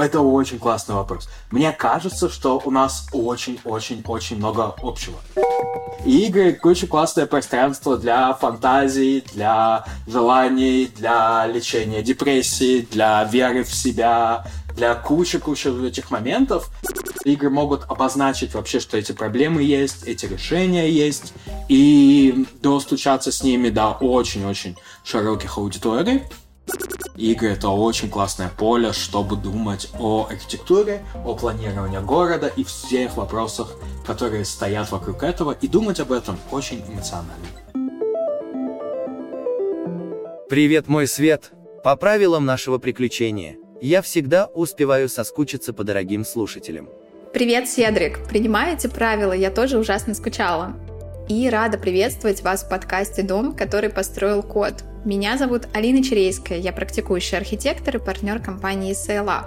Это очень классный вопрос. Мне кажется, что у нас очень-очень-очень много общего. Игры очень классное пространство для фантазий, для желаний, для лечения депрессии, для веры в себя, для кучи-кучи этих моментов. Игры могут обозначить вообще, что эти проблемы есть, эти решения есть, и достучаться с ними до очень-очень широких аудиторий. Игры — это очень классное поле, чтобы думать о архитектуре, о планировании города и всех вопросах, которые стоят вокруг этого, и думать об этом очень эмоционально. Привет, мой свет! По правилам нашего приключения, я всегда успеваю соскучиться по дорогим слушателям. Привет, Седрик! Принимаете правила? Я тоже ужасно скучала. И рада приветствовать вас в подкасте «Дом, который построил код». Меня зовут Алина Черейская, я практикующий архитектор и партнер компании SLA.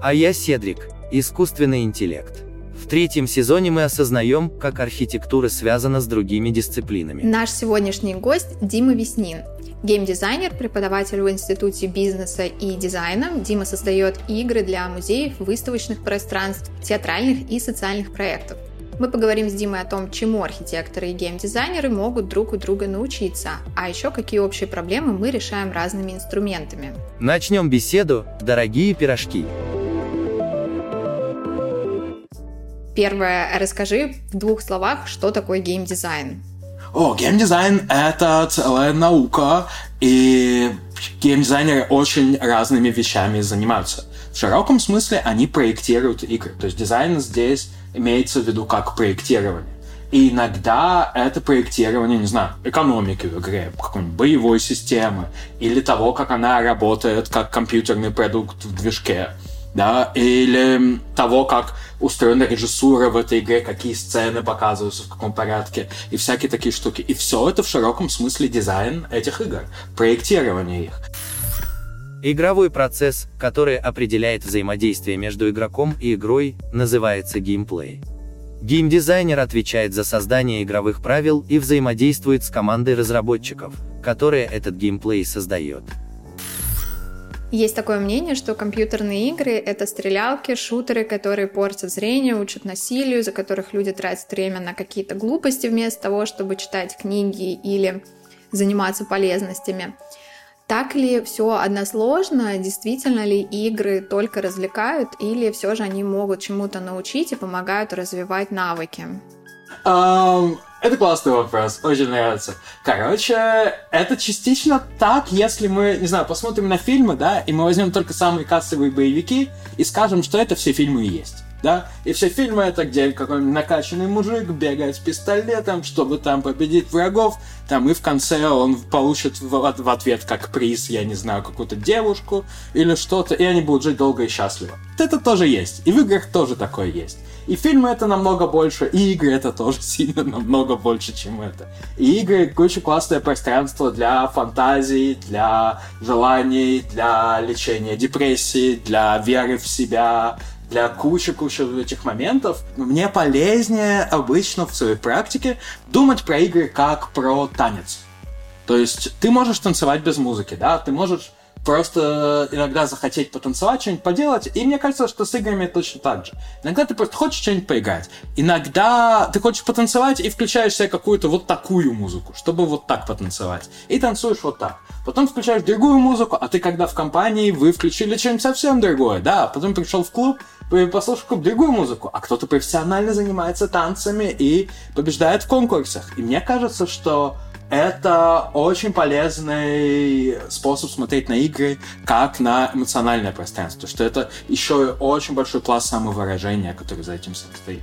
А я Седрик, искусственный интеллект. В третьем сезоне мы осознаем, как архитектура связана с другими дисциплинами. Наш сегодняшний гость Дима Веснин, геймдизайнер, преподаватель в Институте бизнеса и дизайна. Дима создает игры для музеев, выставочных пространств, театральных и социальных проектов. Мы поговорим с Димой о том, чему архитекторы и геймдизайнеры могут друг у друга научиться, а еще какие общие проблемы мы решаем разными инструментами. Начнем беседу, дорогие пирожки. Первое, расскажи в двух словах, что такое геймдизайн. О, геймдизайн — это целая наука, и геймдизайнеры очень разными вещами занимаются. В широком смысле они проектируют игры. То есть дизайн здесь имеется в виду как проектирование. И иногда это проектирование, не знаю, экономики в игре, какой-нибудь боевой системы, или того, как она работает как компьютерный продукт в движке, да, или того, как устроена режиссура в этой игре, какие сцены показываются, в каком порядке, и всякие такие штуки. И все это в широком смысле дизайн этих игр, проектирование их. Игровой процесс, который определяет взаимодействие между игроком и игрой, называется геймплей. Геймдизайнер отвечает за создание игровых правил и взаимодействует с командой разработчиков, которая этот геймплей создает. Есть такое мнение, что компьютерные игры — это стрелялки, шутеры, которые портят зрение, учат насилию, за которых люди тратят время на какие-то глупости вместо того, чтобы читать книги или заниматься полезностями. Так ли все односложно? Действительно ли игры только развлекают или все же они могут чему-то научить и помогают развивать навыки? Um, это классный вопрос, очень нравится. Короче, это частично так, если мы, не знаю, посмотрим на фильмы, да, и мы возьмем только самые кассовые боевики и скажем, что это все фильмы и есть да? И все фильмы это, где какой-нибудь накачанный мужик бегает с пистолетом, чтобы там победить врагов, там и в конце он получит в, в ответ как приз, я не знаю, какую-то девушку или что-то, и они будут жить долго и счастливо. Это тоже есть, и в играх тоже такое есть. И фильмы это намного больше, и игры это тоже сильно намного больше, чем это. И игры очень классное пространство для фантазий, для желаний, для лечения депрессии, для веры в себя, для кучи-кучи этих моментов, мне полезнее обычно в своей практике думать про игры как про танец. То есть ты можешь танцевать без музыки, да, ты можешь просто иногда захотеть потанцевать, что-нибудь поделать. И мне кажется, что с играми точно так же. Иногда ты просто хочешь что-нибудь поиграть. Иногда ты хочешь потанцевать и включаешь себе какую-то вот такую музыку, чтобы вот так потанцевать. И танцуешь вот так. Потом включаешь другую музыку, а ты когда в компании, вы включили что-нибудь совсем другое, да. Потом пришел в клуб, послушал какую-то другую музыку, а кто-то профессионально занимается танцами и побеждает в конкурсах. И мне кажется, что это очень полезный способ смотреть на игры как на эмоциональное пространство, что это еще очень большой пласт самовыражения, который за этим стоит.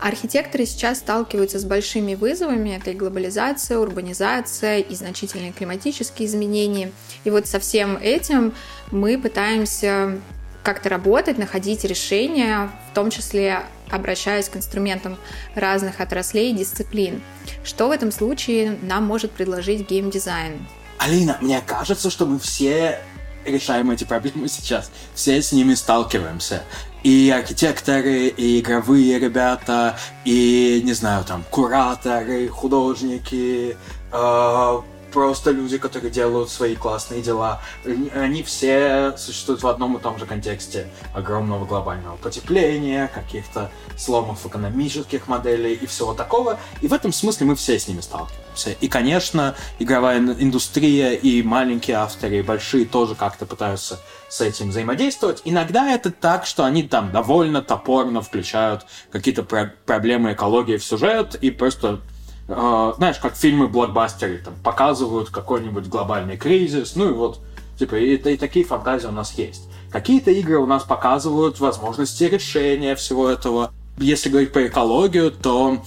Архитекторы сейчас сталкиваются с большими вызовами. Это и глобализация, урбанизация, и значительные климатические изменения. И вот со всем этим мы пытаемся как-то работать, находить решения, в том числе обращаясь к инструментам разных отраслей и дисциплин. Что в этом случае нам может предложить геймдизайн? Алина, мне кажется, что мы все решаем эти проблемы сейчас. Все с ними сталкиваемся. И архитекторы, и игровые ребята, и, не знаю, там, кураторы, художники, э, просто люди, которые делают свои классные дела. Они все существуют в одном и том же контексте огромного глобального потепления, каких-то сломов экономических моделей и всего такого. И в этом смысле мы все с ними сталкиваемся. И, конечно, игровая индустрия и маленькие авторы, и большие тоже как-то пытаются с этим взаимодействовать. Иногда это так, что они там довольно топорно включают какие-то про- проблемы экологии в сюжет и просто э, знаешь, как фильмы блокбастеры там показывают какой-нибудь глобальный кризис, ну и вот, типа, и, и такие фантазии у нас есть. Какие-то игры у нас показывают возможности решения всего этого. Если говорить про экологию, то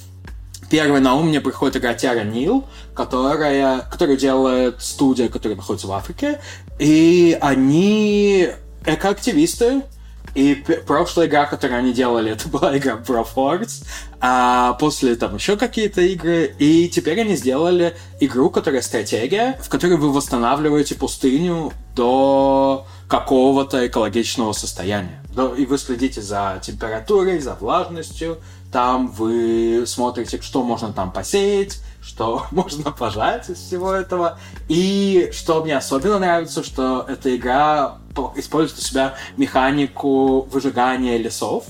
первый на ум мне приходит игра Terra Nil, которая, которую делает студия, которая находится в Африке. И они экоактивисты, и прошлая игра, которую они делали, это была игра Pro Force, а после там еще какие-то игры, и теперь они сделали игру, которая стратегия, в которой вы восстанавливаете пустыню до какого-то экологичного состояния. И вы следите за температурой, за влажностью, там вы смотрите, что можно там посеять, что можно пожать из всего этого. И что мне особенно нравится, что эта игра использует у себя механику выжигания лесов,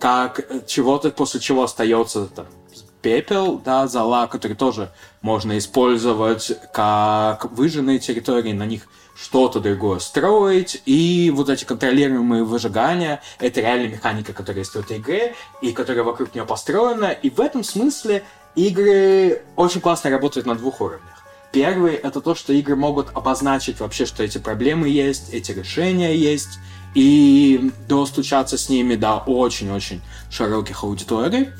как чего-то, после чего остается там, пепел, да, зола, который тоже можно использовать как выжженные территории, на них что-то другое строить, и вот эти контролируемые выжигания — это реальная механика, которая есть в этой игре, и которая вокруг нее построена, и в этом смысле игры очень классно работают на двух уровнях. Первый — это то, что игры могут обозначить вообще, что эти проблемы есть, эти решения есть, и достучаться с ними до очень-очень широких аудиторий.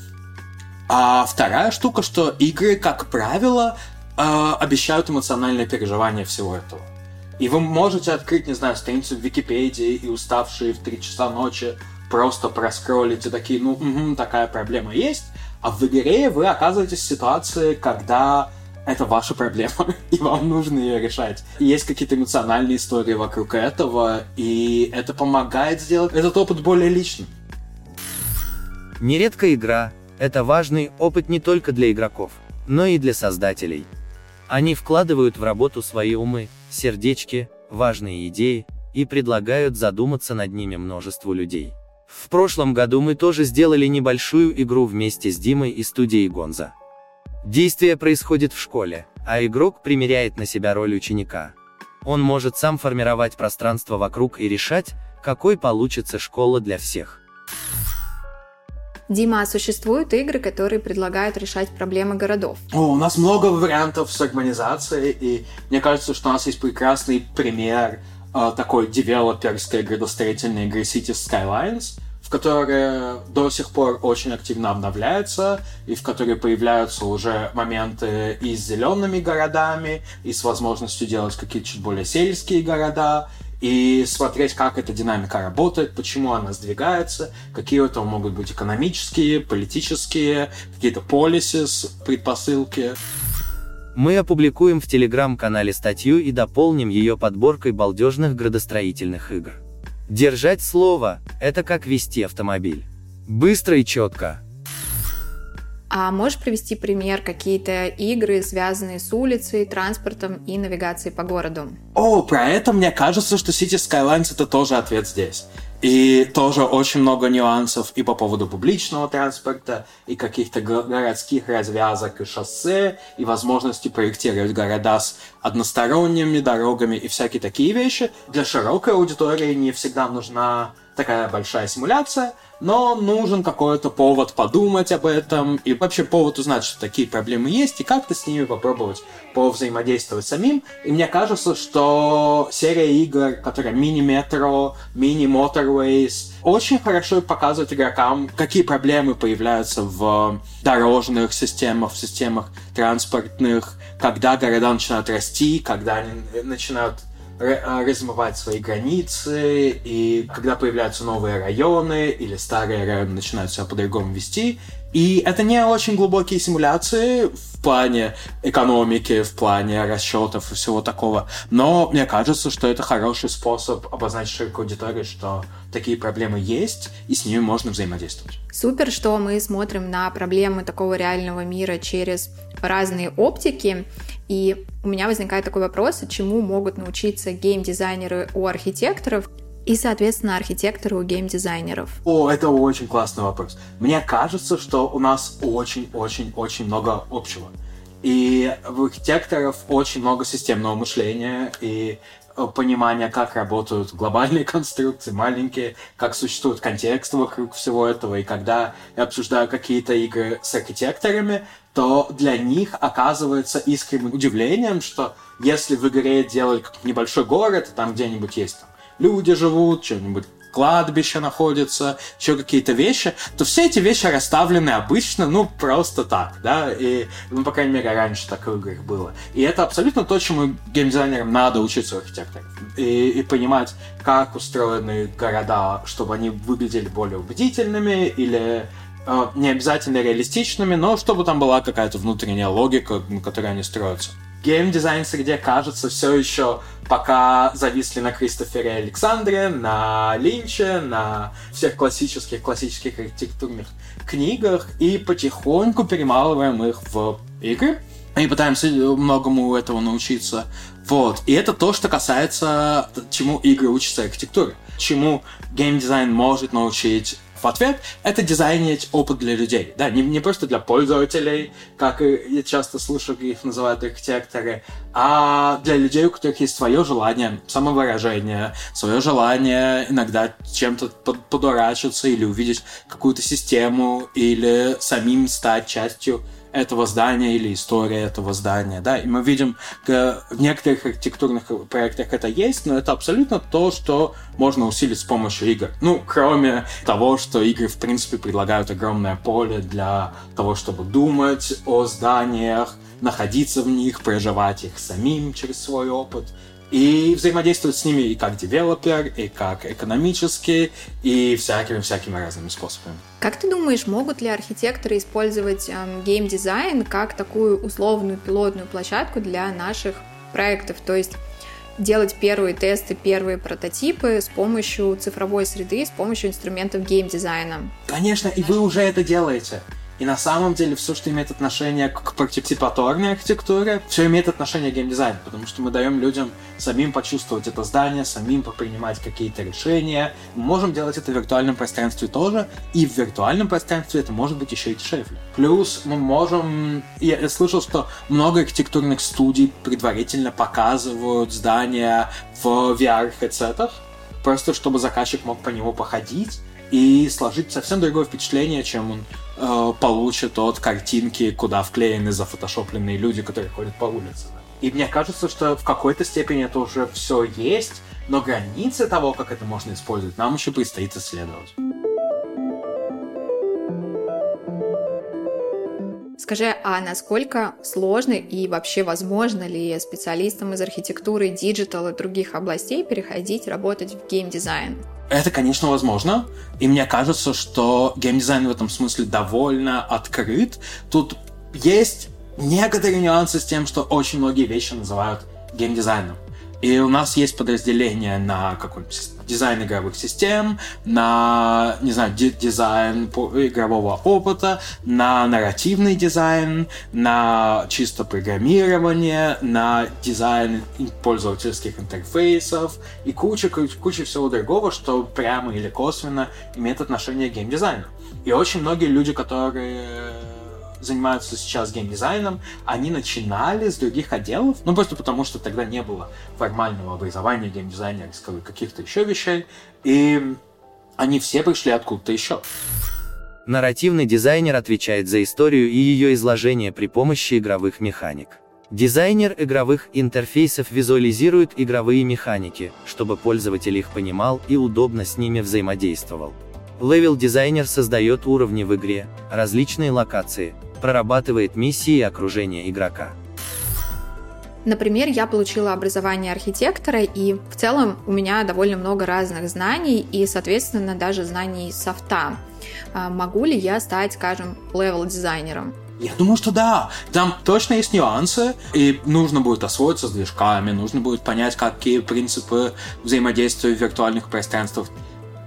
А вторая штука, что игры, как правило, э, обещают эмоциональное переживание всего этого. И вы можете открыть, не знаю, страницу в Википедии и уставшие в 3 часа ночи просто проскроллить и такие, ну, угу, такая проблема есть. А в игре вы оказываетесь в ситуации, когда это ваша проблема, и вам нужно ее решать. И есть какие-то эмоциональные истории вокруг этого, и это помогает сделать этот опыт более личным. Нередко игра – это важный опыт не только для игроков, но и для создателей. Они вкладывают в работу свои умы, сердечки, важные идеи, и предлагают задуматься над ними множеству людей. В прошлом году мы тоже сделали небольшую игру вместе с Димой и студией Гонза. Действие происходит в школе, а игрок примеряет на себя роль ученика. Он может сам формировать пространство вокруг и решать, какой получится школа для всех. Дима, а существуют игры, которые предлагают решать проблемы городов? О, у нас много вариантов с урбанизацией, и мне кажется, что у нас есть прекрасный пример э, такой девелоперской градостроительной игры Cities Skylines, в которой до сих пор очень активно обновляется, и в которой появляются уже моменты и с зелеными городами, и с возможностью делать какие-то чуть более сельские города, и смотреть, как эта динамика работает, почему она сдвигается, какие у этого могут быть экономические, политические, какие-то полисы, предпосылки. Мы опубликуем в телеграм-канале статью и дополним ее подборкой балдежных градостроительных игр. Держать слово – это как вести автомобиль. Быстро и четко. А можешь привести пример какие-то игры, связанные с улицей, транспортом и навигацией по городу? О, про это мне кажется, что City Skylines это тоже ответ здесь. И тоже очень много нюансов и по поводу публичного транспорта, и каких-то городских развязок и шоссе, и возможности проектировать города с односторонними дорогами и всякие такие вещи. Для широкой аудитории не всегда нужна такая большая симуляция, но нужен какой-то повод подумать об этом и вообще повод узнать, что такие проблемы есть, и как-то с ними попробовать повзаимодействовать самим. И мне кажется, что серия игр, которая мини-метро, мини-моторвейс, очень хорошо показывает игрокам, какие проблемы появляются в дорожных системах, в системах транспортных, когда города начинают расти, когда они начинают а, размывать свои границы, и когда появляются новые районы, или старые районы начинают себя по-другому вести. И это не очень глубокие симуляции в плане экономики, в плане расчетов и всего такого. Но мне кажется, что это хороший способ обозначить широкой аудитории, что такие проблемы есть, и с ними можно взаимодействовать. Супер, что мы смотрим на проблемы такого реального мира через разные оптики. И у меня возникает такой вопрос, чему могут научиться геймдизайнеры у архитекторов, и, соответственно, архитекторы у геймдизайнеров? О, это очень классный вопрос. Мне кажется, что у нас очень-очень-очень много общего. И в архитекторов очень много системного мышления и понимания, как работают глобальные конструкции, маленькие, как существует контекст вокруг всего этого. И когда я обсуждаю какие-то игры с архитекторами, то для них оказывается искренним удивлением, что если в игре делать небольшой город, там где-нибудь есть там, люди живут, что-нибудь кладбище находится, еще какие-то вещи, то все эти вещи расставлены обычно, ну, просто так, да, и, ну, по крайней мере, раньше так в играх было. И это абсолютно то, чему геймдизайнерам надо учиться у архитекторов. И, и понимать, как устроены города, чтобы они выглядели более убедительными или э, не обязательно реалистичными, но чтобы там была какая-то внутренняя логика, на которой они строятся геймдизайн среде, кажется, все еще пока зависли на Кристофере Александре, на Линче, на всех классических, классических архитектурных книгах, и потихоньку перемалываем их в игры. И пытаемся многому этого научиться. Вот. И это то, что касается, чему игры учатся архитектуре. Чему геймдизайн может научить в ответ это дизайнить опыт для людей. Да, не, не просто для пользователей, как я часто слышу, их называют архитекторы, а для людей, у которых есть свое желание самовыражения, свое желание иногда чем-то подурачиться или увидеть какую-то систему, или самим стать частью этого здания или история этого здания, да, и мы видим, в некоторых архитектурных проектах это есть, но это абсолютно то, что можно усилить с помощью игр. Ну, кроме того, что игры, в принципе, предлагают огромное поле для того, чтобы думать о зданиях, находиться в них, проживать их самим через свой опыт, и взаимодействовать с ними и как девелопер, и как экономически, и всякими-всякими разными способами. Как ты думаешь, могут ли архитекторы использовать эм, геймдизайн как такую условную пилотную площадку для наших проектов? То есть делать первые тесты, первые прототипы с помощью цифровой среды, с помощью инструментов геймдизайна? Конечно, и вы уже это делаете. И на самом деле все, что имеет отношение к партиципаторной архитектуре, все имеет отношение к геймдизайну, потому что мы даем людям самим почувствовать это здание, самим попринимать какие-то решения. Мы можем делать это в виртуальном пространстве тоже, и в виртуальном пространстве это может быть еще и дешевле. Плюс мы можем... Я, слышал, что много архитектурных студий предварительно показывают здания в VR-хедсетах, просто чтобы заказчик мог по нему походить и сложить совсем другое впечатление, чем он э, получит от картинки, куда вклеены зафотошопленные люди, которые ходят по улице. И мне кажется, что в какой-то степени это уже все есть, но границы того, как это можно использовать, нам еще предстоит исследовать. Скажи, а насколько сложно и вообще возможно ли специалистам из архитектуры, digital и других областей переходить работать в геймдизайн? Это, конечно, возможно. И мне кажется, что геймдизайн в этом смысле довольно открыт. Тут есть некоторые нюансы с тем, что очень многие вещи называют геймдизайном. И у нас есть подразделение на какой-нибудь дизайн игровых систем, на, не знаю, дизайн игрового опыта, на нарративный дизайн, на чисто программирование, на дизайн пользовательских интерфейсов и куча, куча всего другого, что прямо или косвенно имеет отношение к геймдизайну. И очень многие люди, которые занимаются сейчас геймдизайном, они начинали с других отделов, ну просто потому, что тогда не было формального образования геймдизайнерского и каких-то еще вещей, и они все пришли откуда-то еще. Нарративный дизайнер отвечает за историю и ее изложение при помощи игровых механик. Дизайнер игровых интерфейсов визуализирует игровые механики, чтобы пользователь их понимал и удобно с ними взаимодействовал. Level-дизайнер создает уровни в игре, различные локации, прорабатывает миссии и окружение игрока. Например, я получила образование архитектора, и в целом у меня довольно много разных знаний, и, соответственно, даже знаний софта. А могу ли я стать, скажем, level-дизайнером? Я думаю, что да. Там точно есть нюансы, и нужно будет освоиться с движками, нужно будет понять, какие принципы взаимодействия в виртуальных пространствах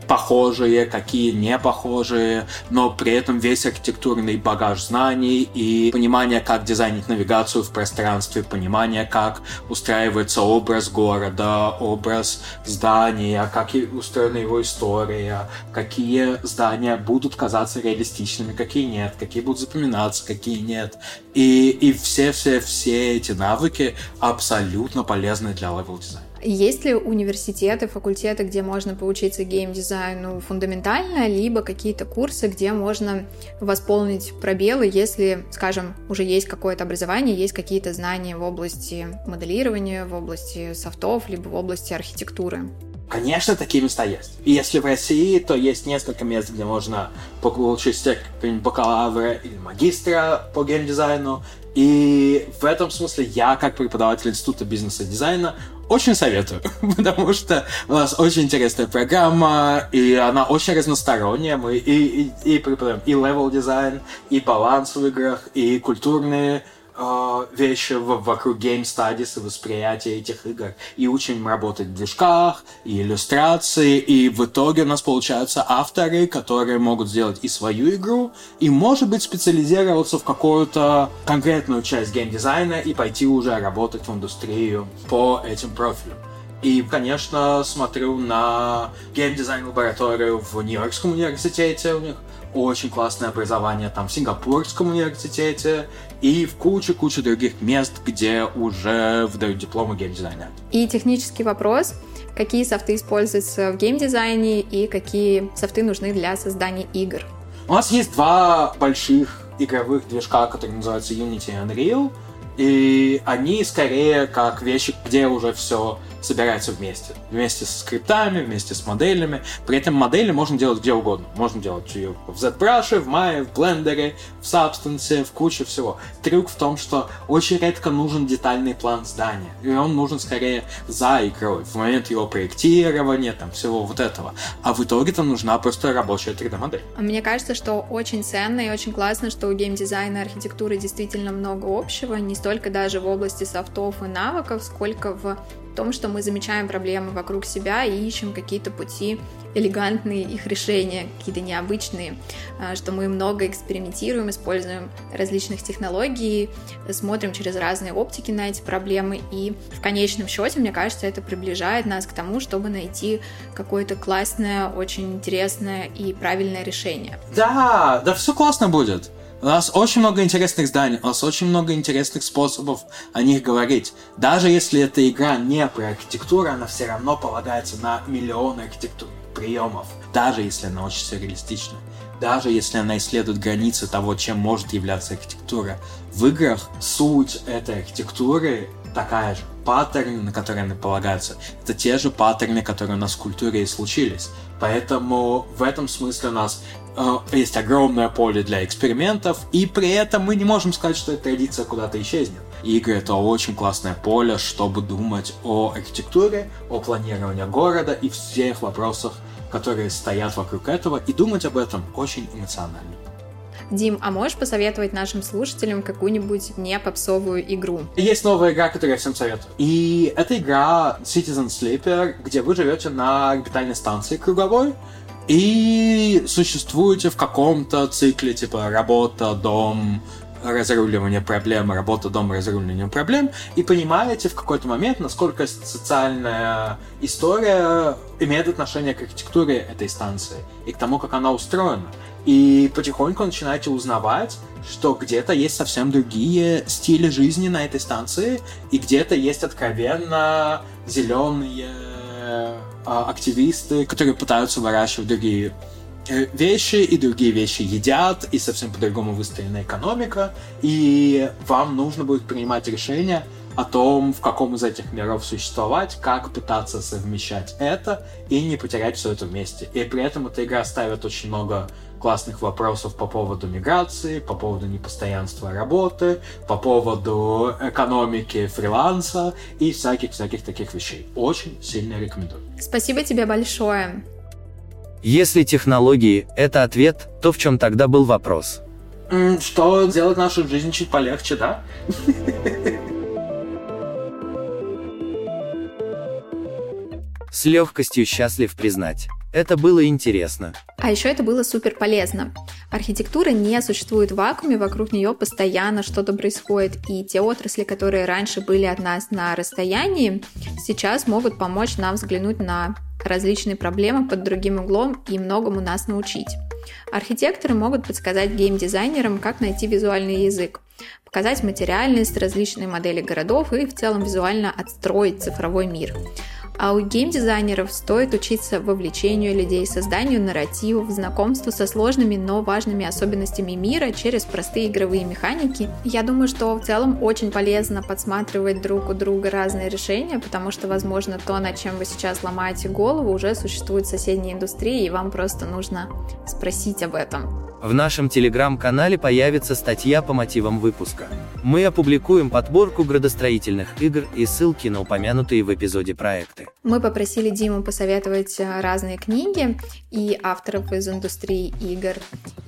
похожие, какие не похожие, но при этом весь архитектурный багаж знаний и понимание, как дизайнить навигацию в пространстве, понимание, как устраивается образ города, образ здания, как устроена его история, какие здания будут казаться реалистичными, какие нет, какие будут запоминаться, какие нет. И, все-все-все эти навыки абсолютно полезны для level дизайна. Есть ли университеты, факультеты, где можно поучиться геймдизайну фундаментально, либо какие-то курсы, где можно восполнить пробелы, если, скажем, уже есть какое-то образование, есть какие-то знания в области моделирования, в области софтов, либо в области архитектуры? Конечно, такие места есть. И если в России, то есть несколько мест, где можно получить степень бакалавра или магистра по геймдизайну. И в этом смысле я, как преподаватель Института бизнеса и дизайна, очень советую, потому что у нас очень интересная программа, и она очень разносторонняя. Мы и, и, и преподаем и level design, и баланс в играх, и культурные э, вещи вокруг Game Studies и восприятия этих игр. И учим работать в движках, и иллюстрации, и в итоге у нас получаются авторы, которые могут сделать и свою игру, и, может быть, специализироваться в какую-то конкретную часть геймдизайна и пойти уже работать в индустрию по этим профилям. И, конечно, смотрю на геймдизайн-лабораторию в Нью-Йоркском университете, у них очень классное образование там в Сингапурском университете и в куче-куче других мест, где уже выдают дипломы геймдизайна. И технический вопрос. Какие софты используются в геймдизайне и какие софты нужны для создания игр? У нас есть два больших игровых движка, которые называются Unity и Unreal. И они скорее как вещи, где уже все собирается вместе. Вместе со скриптами, вместе с моделями. При этом модели можно делать где угодно. Можно делать ее в ZBrush, в Maya, в Blender, в Substance, в куче всего. Трюк в том, что очень редко нужен детальный план здания. И он нужен скорее за игрой, в момент его проектирования, там, всего вот этого. А в итоге-то нужна просто рабочая 3D-модель. Мне кажется, что очень ценно и очень классно, что у геймдизайна и архитектуры действительно много общего, не столько даже в области софтов и навыков, сколько в том, что мы замечаем проблемы вокруг себя и ищем какие-то пути элегантные их решения, какие-то необычные, а, что мы много экспериментируем, используем различных технологий, смотрим через разные оптики на эти проблемы, и в конечном счете, мне кажется, это приближает нас к тому, чтобы найти какое-то классное, очень интересное и правильное решение. Да, да, все классно будет. У нас очень много интересных зданий, у нас очень много интересных способов о них говорить. Даже если эта игра не про архитектуру, она все равно полагается на миллионы архитектур приемов, даже если она очень сюрреалистична. Даже если она исследует границы того, чем может являться архитектура. В играх суть этой архитектуры такая же. Паттерны, на которые они полагаются, это те же паттерны, которые у нас в культуре и случились. Поэтому в этом смысле у нас есть огромное поле для экспериментов, и при этом мы не можем сказать, что эта традиция куда-то исчезнет. Игры — это очень классное поле, чтобы думать о архитектуре, о планировании города и всех вопросах, которые стоят вокруг этого, и думать об этом очень эмоционально. Дим, а можешь посоветовать нашим слушателям какую-нибудь не попсовую игру? Есть новая игра, которую я всем советую. И это игра Citizen Sleeper, где вы живете на орбитальной станции круговой, и существуете в каком-то цикле, типа работа, дом, разруливание проблем, работа, дом, разруливание проблем, и понимаете в какой-то момент, насколько социальная история имеет отношение к архитектуре этой станции и к тому, как она устроена. И потихоньку начинаете узнавать, что где-то есть совсем другие стили жизни на этой станции, и где-то есть откровенно зеленые активисты, которые пытаются выращивать другие э, вещи, и другие вещи едят, и совсем по-другому выстроена экономика, и вам нужно будет принимать решение о том, в каком из этих миров существовать, как пытаться совмещать это и не потерять все это вместе. И при этом эта игра ставит очень много классных вопросов по поводу миграции, по поводу непостоянства работы, по поводу экономики фриланса и всяких-всяких таких вещей. Очень сильно рекомендую. Спасибо тебе большое. Если технологии – это ответ, то в чем тогда был вопрос? Что сделать нашу жизнь чуть полегче, да? С легкостью счастлив признать, Это было интересно. А еще это было супер полезно. Архитектура не существует в вакууме, вокруг нее постоянно что-то происходит, и те отрасли, которые раньше были от нас на расстоянии, сейчас могут помочь нам взглянуть на различные проблемы под другим углом и многому нас научить. Архитекторы могут подсказать геймдизайнерам, как найти визуальный язык, показать материальность, различные модели городов и в целом визуально отстроить цифровой мир. А у геймдизайнеров стоит учиться вовлечению людей, созданию нарративов, знакомству со сложными, но важными особенностями мира через простые игровые механики. Я думаю, что в целом очень полезно подсматривать друг у друга разные решения, потому что, возможно, то, над чем вы сейчас ломаете голову, уже существует в соседней индустрии, и вам просто нужно спросить об этом. В нашем телеграм-канале появится статья по мотивам выпуска. Мы опубликуем подборку градостроительных игр и ссылки на упомянутые в эпизоде проекты. Мы попросили Диму посоветовать э, разные книги и авторов из индустрии игр.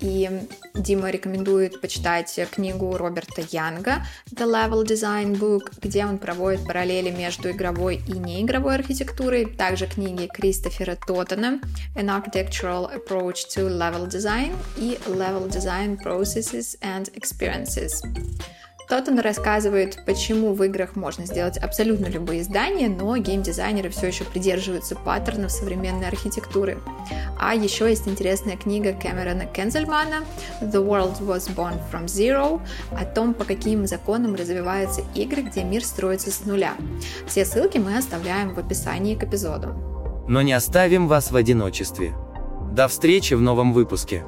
И Дима рекомендует почитать книгу Роберта Янга The Level Design Book, где он проводит параллели между игровой и неигровой архитектурой. Также книги Кристофера Тоттена An Architectural Approach to Level Design и Level Design Processes and Experiences. Тоттен рассказывает, почему в играх можно сделать абсолютно любые здания, но геймдизайнеры все еще придерживаются паттернов современной архитектуры. А еще есть интересная книга Кэмерона Кензельмана «The World Was Born From Zero» о том, по каким законам развиваются игры, где мир строится с нуля. Все ссылки мы оставляем в описании к эпизоду. Но не оставим вас в одиночестве. До встречи в новом выпуске.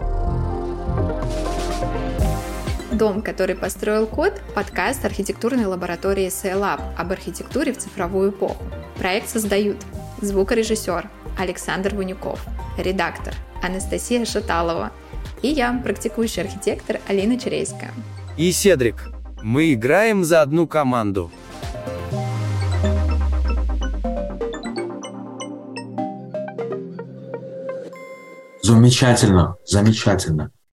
«Дом, который построил код» – подкаст архитектурной лаборатории SELab об архитектуре в цифровую эпоху. Проект создают звукорежиссер Александр Ванюков, редактор Анастасия Шаталова и я, практикующий архитектор Алина Черейская. И Седрик. Мы играем за одну команду. Замечательно, замечательно.